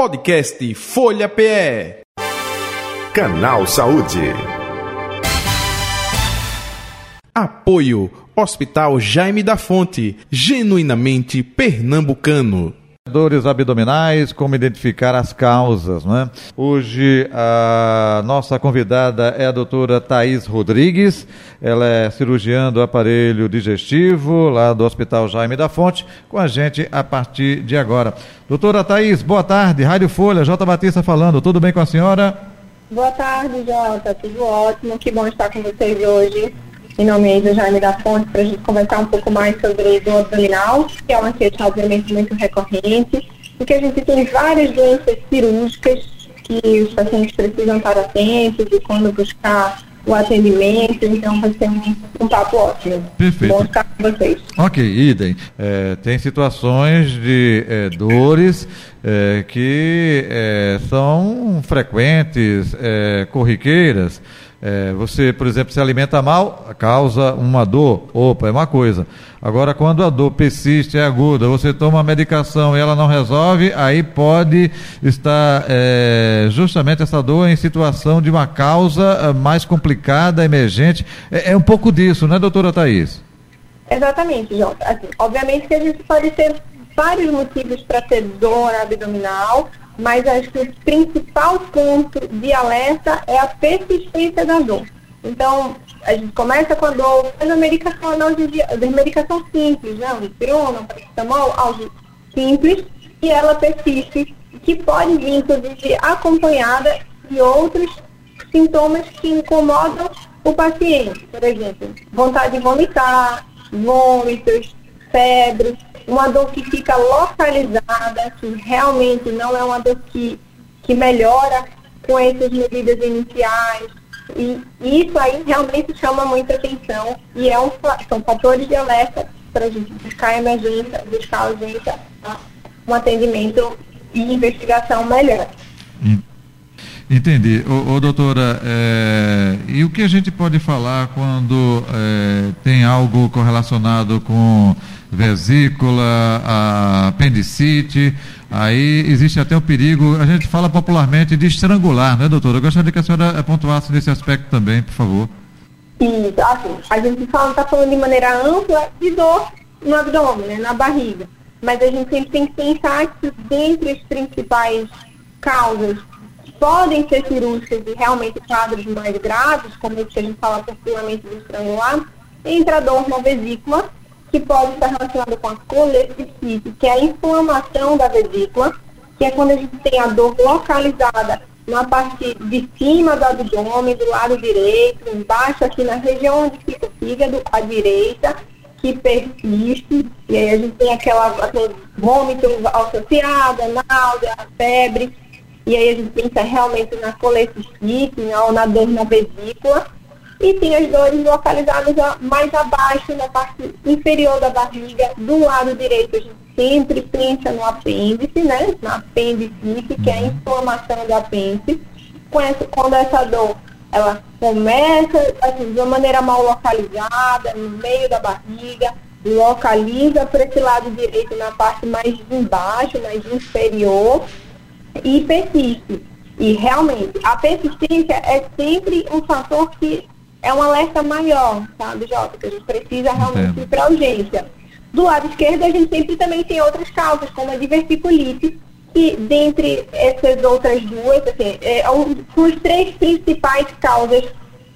Podcast Folha PE. Canal Saúde. Apoio Hospital Jaime da Fonte, genuinamente pernambucano. Dores abdominais, como identificar as causas, né? Hoje a nossa convidada é a doutora Thais Rodrigues, ela é cirurgiã do aparelho digestivo lá do Hospital Jaime da Fonte, com a gente a partir de agora. Doutora Thais, boa tarde, Rádio Folha, J. Batista falando, tudo bem com a senhora? Boa tarde, Jota, tudo ótimo, que bom estar com vocês hoje em nome do Jaime da Fonte, para a gente conversar um pouco mais sobre dor abdominal, que é uma queixa obviamente muito recorrente, e que a gente tem várias doenças cirúrgicas que os pacientes precisam estar atentos e quando buscar o atendimento, então vai ser um, um papo ótimo. Perfeito. Bom estar com vocês. Ok, idem. É, tem situações de é, dores é, que é, são frequentes, é, corriqueiras. É, você, por exemplo, se alimenta mal, causa uma dor. Opa, é uma coisa. Agora, quando a dor persiste, é aguda, você toma a medicação e ela não resolve, aí pode estar é, justamente essa dor em situação de uma causa é, mais complicada, emergente. É, é um pouco disso, né, doutora Thais? Exatamente, João. Assim, obviamente que a gente pode ter vários motivos para ter dor abdominal, mas acho que o principal ponto de alerta é a persistência da dor. Então, a gente começa com a dor, faz a medicação analgesia, a medicação simples, né? Um pirona, um paracetamol, algo simples, e ela persiste, que pode vir, inclusive, acompanhada de outros sintomas que incomodam o paciente. Por exemplo, vontade de vomitar, vômitos, febre, uma dor que fica localizada, que realmente não é uma dor que, que melhora com essas medidas iniciais. E isso aí realmente chama muita atenção e é um, são fatores de alerta para a gente buscar emergência, buscar urgência, um atendimento e investigação melhor. Entendi. Ô, ô doutora, é, e o que a gente pode falar quando é, tem algo correlacionado com vesícula, apendicite, aí existe até o perigo, a gente fala popularmente de estrangular, né, doutora? Eu gostaria que a senhora pontuasse nesse aspecto também, por favor. Isso, assim, a gente está falando de maneira ampla de dor no abdômen, né, na barriga. Mas a gente sempre tem que pensar que dentre as principais causas podem ser cirúrgicas e realmente quadros mais graves, como esse que a gente fala popularmente de estrangular, entra a dor na vesícula, que pode estar relacionada com a colecistite, que é a inflamação da vesícula, que é quando a gente tem a dor localizada na parte de cima do abdômen, do lado direito, embaixo aqui na região onde fica o fígado, à direita, que persiste, e aí a gente tem aquela, aquele vômito associado, náusea, febre, e aí a gente pensa realmente na colecistite, ou na dor na vesícula, e tem as dores localizadas mais abaixo, na parte inferior da barriga, do lado direito. A gente sempre pensa no apêndice, né? Na apendicite, que é a inflamação do apêndice. Quando essa dor ela começa assim, de uma maneira mal localizada, no meio da barriga, localiza para esse lado direito na parte mais embaixo, mais inferior, e persiste. E realmente, a persistência é sempre um fator que é um alerta maior, sabe, Jota? Que a gente precisa realmente ir para urgência. Do lado esquerdo, a gente sempre também tem outras causas, como a diverticulite, que dentre essas outras duas, assim, é, são as três principais causas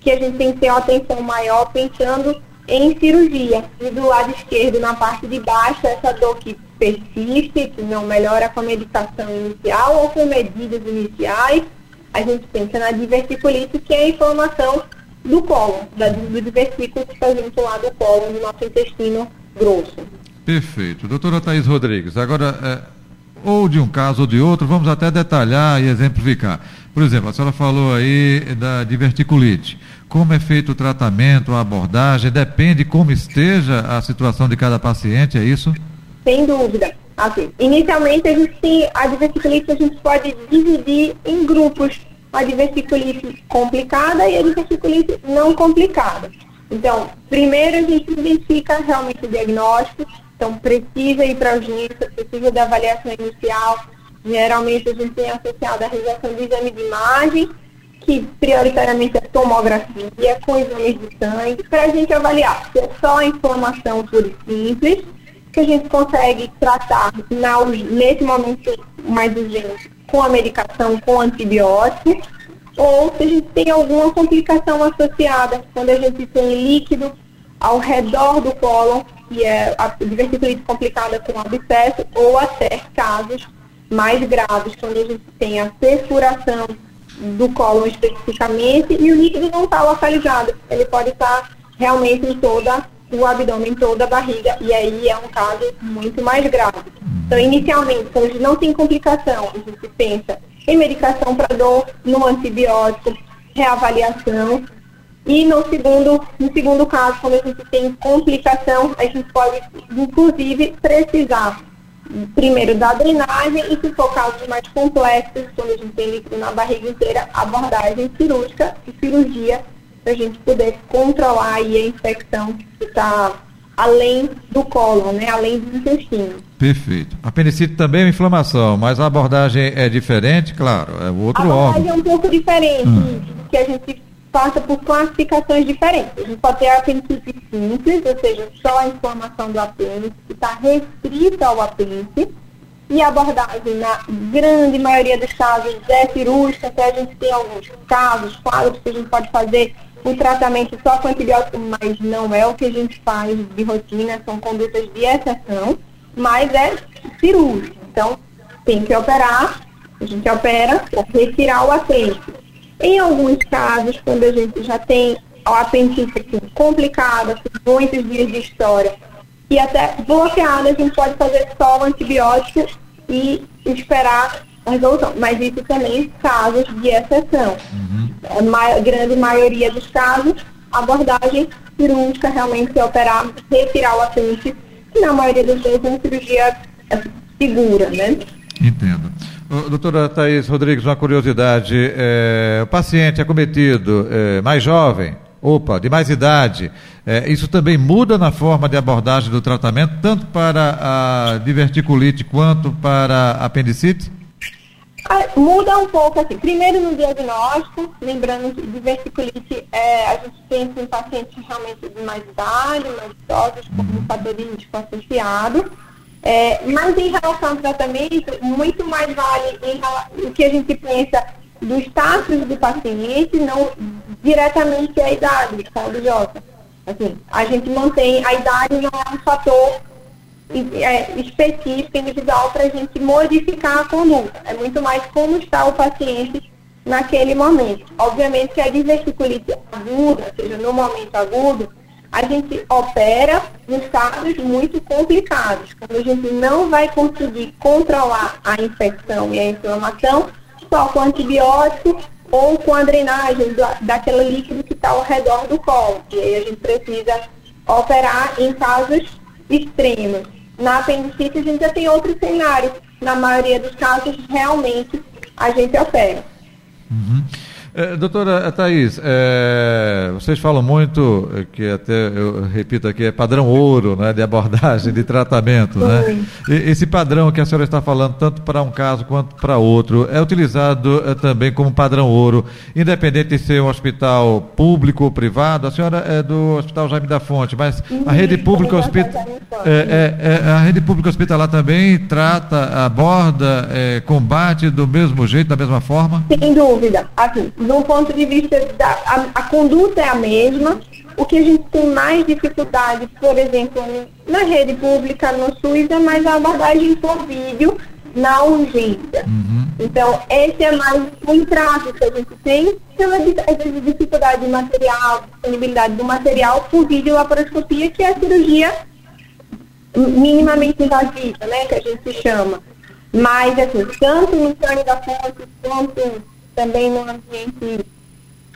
que a gente tem que ter uma atenção maior pensando em cirurgia. E do lado esquerdo, na parte de baixo, essa dor que persiste, que não melhora com a medicação inicial ou com medidas iniciais, a gente pensa na diverticulite, que é a inflamação do colo, da, do divertículo que está junto lá do colo, do nosso intestino grosso. Perfeito. Doutora Thais Rodrigues, agora, é, ou de um caso ou de outro, vamos até detalhar e exemplificar. Por exemplo, a senhora falou aí da diverticulite. Como é feito o tratamento, a abordagem? Depende como esteja a situação de cada paciente, é isso? Sem dúvida. Assim, inicialmente, a gente a diverticulite, a gente pode dividir em grupos a diverticulite complicada e a diverticulite não complicada. Então, primeiro a gente identifica realmente o diagnóstico, então precisa ir para a urgência, precisa da avaliação inicial, Geralmente a gente tem associado a realização de exame de imagem, que prioritariamente é tomografia, com exames de sangue, para a gente avaliar se é só a inflamação pura e simples, que a gente consegue tratar na, nesse momento mais urgente com a medicação, com antibiótico, ou se a gente tem alguma complicação associada, quando a gente tem líquido ao redor do cólon, que é a diverticulite complicada com abscesso, ou até casos mais graves, quando a gente tem a perfuração do cólon especificamente e o líquido não está localizado. Ele pode estar realmente em toda o abdômen, toda a barriga, e aí é um caso muito mais grave. Então, inicialmente, quando a gente não tem complicação, a gente pensa em medicação para dor, no antibiótico, reavaliação. E no segundo, no segundo caso, quando a gente tem complicação, a gente pode, inclusive, precisar primeiro da drenagem e se for casos mais complexos, quando a gente tem líquido na barriga inteira, abordagem cirúrgica e cirurgia para a gente poder controlar aí a infecção que está além do colo, né, além do intestino. Perfeito. A apendicite também é uma inflamação, mas a abordagem é diferente, claro, é outro órgão. A abordagem órgão. é um pouco diferente, hum. que a gente passa por classificações diferentes. A gente pode ter a simples, ou seja, só a inflamação do apêndice, que está restrita ao apêndice, e a abordagem, na grande maioria dos casos, é cirúrgica, até a gente tem alguns casos, quadros que a gente pode fazer o tratamento só com antibiótico, mas não é o que a gente faz de rotina, são condutas de exceção, mas é cirúrgico. Então, tem que operar, a gente opera para retirar o apêndice. Em alguns casos, quando a gente já tem o apendicite assim, complicada, com muitos dias de história, e até bloqueada, a gente pode fazer só o antibiótico e esperar a resolução. Mas isso também casos de exceção. Uhum. A grande maioria dos casos, a abordagem cirúrgica realmente é operar, retirar o apêndice, e na maioria das vezes é uma cirurgia segura, né? Entendo. Doutora Thais Rodrigues, uma curiosidade. É, o paciente acometido é, mais jovem, opa, de mais idade, é, isso também muda na forma de abordagem do tratamento, tanto para a diverticulite quanto para a apendicite? Ah, muda um pouco assim. Primeiro no diagnóstico, lembrando que diverticulite é, a gente pensa em pacientes realmente de mais idade, mais idosos, com um fatorístico associado. É, mas em relação ao tratamento, muito mais vale em, o que a gente pensa do status do paciente, não diretamente a idade, sabe, Jota? Assim, a gente mantém, a idade não é um fator é, específico, individual, para a gente modificar a conduta. É muito mais como está o paciente naquele momento. Obviamente que a diverticulite aguda, ou seja, no momento agudo, a gente opera em casos muito complicados, quando a gente não vai conseguir controlar a infecção e a inflamação só com antibiótico ou com a drenagem do, daquele líquido que está ao redor do colo. E aí a gente precisa operar em casos extremos. Na apendicite a gente já tem outro cenário. Na maioria dos casos, realmente, a gente opera. Uhum. É, doutora Thais, é, vocês falam muito, é, que até eu repito aqui, é padrão ouro né, de abordagem, de tratamento. Né? E, esse padrão que a senhora está falando, tanto para um caso quanto para outro, é utilizado é, também como padrão ouro, independente de ser um hospital público ou privado. A senhora é do Hospital Jaime da Fonte, mas a rede pública hospitalar, é, a rede pública hospitalar também trata, aborda, combate do mesmo jeito, da mesma forma? Sem dúvida. Assim, do ponto de vista da a, a, conduta é a mesma. O que a gente tem mais dificuldade, por exemplo, na rede pública, no SUS, é mais a abordagem por vídeo na urgência. Uhum. Então, esse é mais o entrave que a gente tem, pela dificuldade de material, disponibilidade do material por vídeo laparoscopia, que é a cirurgia minimamente invasiva, né, que a gente chama. Mas, assim, tanto no plano da fonte quanto também no ambiente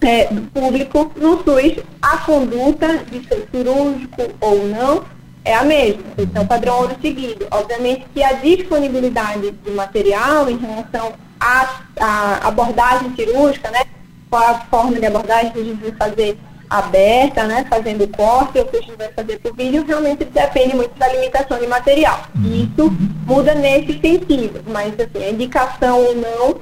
é, público, no SUS, a conduta de ser cirúrgico ou não é a mesma. Então, padrão ouro seguido. Obviamente que a disponibilidade de material em relação à, à abordagem cirúrgica, né? Qual a forma de abordagem que a gente vai fazer aberta, né, fazendo corte, ou se a gente vai fazer por vídeo, realmente depende muito da limitação de material. Isso muda nesse sentido, mas assim, a indicação ou não,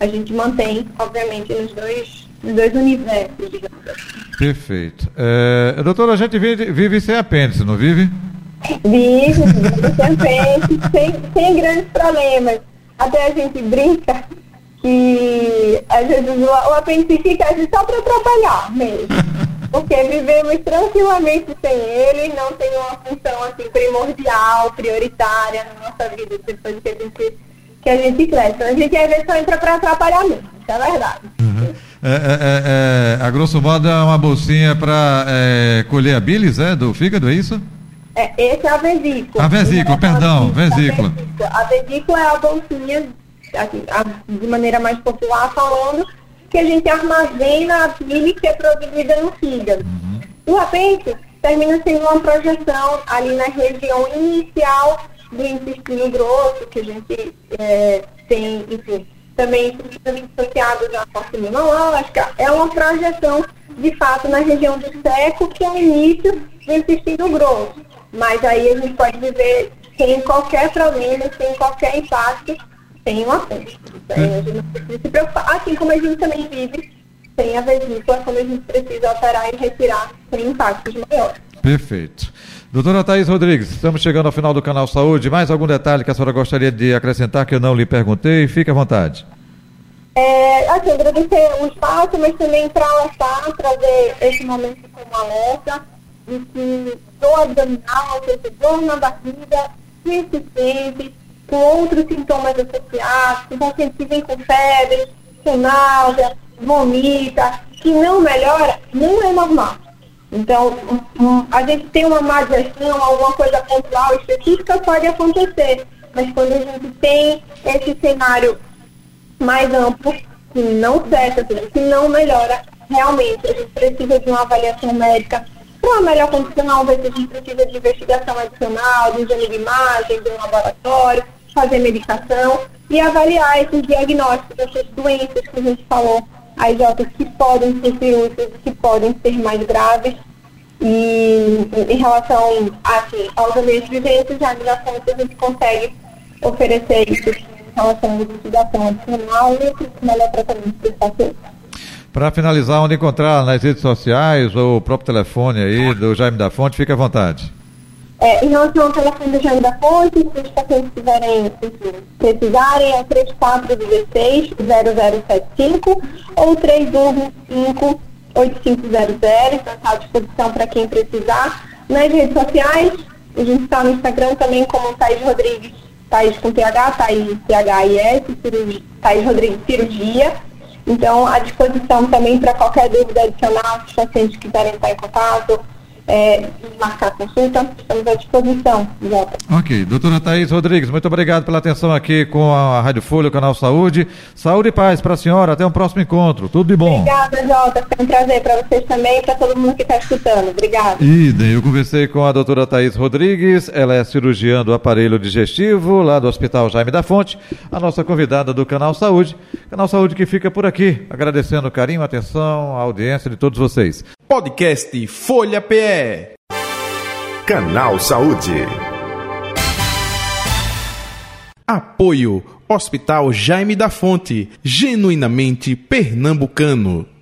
a gente mantém, obviamente, nos dois, nos dois universos, digamos assim. Perfeito. É, doutora, a gente vive, vive sem apêndice, não vive? Vive, vive sem apêndice, sem, sem grandes problemas. Até a gente brinca que às vezes o, o apêndice fica assim, só para trabalhar mesmo. Porque vivemos tranquilamente sem ele, não tem uma função assim primordial, prioritária na nossa vida depois que a gente, que a gente cresce. A gente às vezes só entra para atrapalhar mesmo, isso é verdade. Uhum. É, é, é, é, a grosso modo é uma bolsinha para é, colher a bilis é, do fígado, é isso? É, esse é a vesícula. A vesícula, perdão, vesícula. A vesícula é a bolsinha, assim, a, de maneira mais popular falando, que a gente armazena a bilis que é produzida no fígado. Uhum. O apêndice termina sendo uma projeção ali na região inicial do intestino grosso, que a gente é, tem, enfim, também associados à força imunológica, é uma projeção, de fato, na região do seco, que é o início do intestino grosso. Mas aí a gente pode viver sem qualquer problema, sem qualquer impacto, sem uma apêndice. Então, a gente não precisa se preocupar, assim como a gente também vive sem a vesícula, quando a gente precisa alterar e retirar sem impactos maiores. Perfeito. Doutora Thais Rodrigues, estamos chegando ao final do canal Saúde. Mais algum detalhe que a senhora gostaria de acrescentar que eu não lhe perguntei? Fique à vontade. É, assim, agradecer o espaço, mas também para alertar, trazer esse momento como alerta de que dor abdominal, ou seja, dor na barriga, persistente, com outros sintomas associados, com pacientes que vêm com febre, com náusea, vomita, que não melhora, não é normal. Então, a gente tem uma má digestão, alguma coisa pontual, específica, pode acontecer. Mas quando a gente tem esse cenário mais amplo, que não cessa, que não melhora, realmente a gente precisa de uma avaliação médica para uma melhor condicional, a gente precisa de investigação adicional, de exame de imagem, de um laboratório, fazer medicação e avaliar esses diagnósticos, essas doenças que a gente falou, as outras que podem ser cirúrgicas, que podem ser mais graves. E em relação assim, aos ambientes viventes, já na fonte a gente consegue oferecer isso em relação à investigação adicional e o melhor tratamento para os pacientes. Para finalizar, onde encontrar nas redes sociais ou o próprio telefone aí do Jaime da Fonte, fique à vontade. É, em relação ao telefone do Jaime da Fonte, se os pacientes tiverem, precisarem, é 3416-0075 ou 3225 8500, está à disposição para quem precisar. Nas redes sociais, a gente está no Instagram também como Thaís Rodrigues, Thaís com TH, Thaís THIS, Thaís Rodrigues Cirurgia. Então, à disposição também para qualquer dúvida adicional, se os pacientes quiserem estar em contato, é, marcar consulta, estamos à disposição. Jota. Ok. Doutora Thaís Rodrigues, muito obrigado pela atenção aqui com a Rádio Folha, o Canal Saúde. Saúde e paz para a senhora. Até um próximo encontro. Tudo de bom. Obrigada, Jota. Foi um prazer para vocês também e para todo mundo que está escutando. Obrigada. Idem. Eu conversei com a doutora Thaís Rodrigues. Ela é cirurgiã do aparelho digestivo lá do Hospital Jaime da Fonte. A nossa convidada do Canal Saúde. Canal Saúde que fica por aqui. Agradecendo o carinho, a atenção, a audiência de todos vocês. Podcast Folha Canal Saúde. Apoio Hospital Jaime da Fonte, genuinamente pernambucano.